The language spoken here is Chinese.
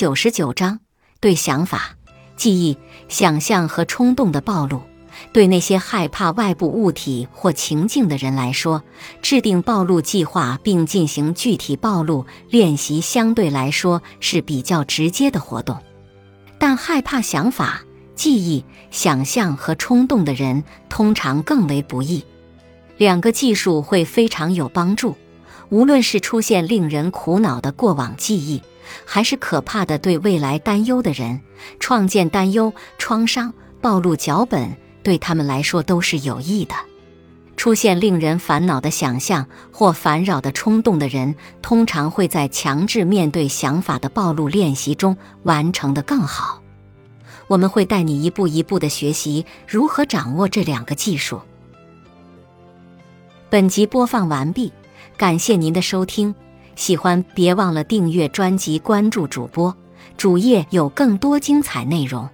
九十九章对想法、记忆、想象和冲动的暴露。对那些害怕外部物体或情境的人来说，制定暴露计划并进行具体暴露练习相对来说是比较直接的活动。但害怕想法、记忆、想象和冲动的人通常更为不易。两个技术会非常有帮助。无论是出现令人苦恼的过往记忆，还是可怕的对未来担忧的人，创建担忧、创伤、暴露脚本，对他们来说都是有益的。出现令人烦恼的想象或烦扰的冲动的人，通常会在强制面对想法的暴露练习中完成得更好。我们会带你一步一步地学习如何掌握这两个技术。本集播放完毕。感谢您的收听，喜欢别忘了订阅专辑、关注主播，主页有更多精彩内容。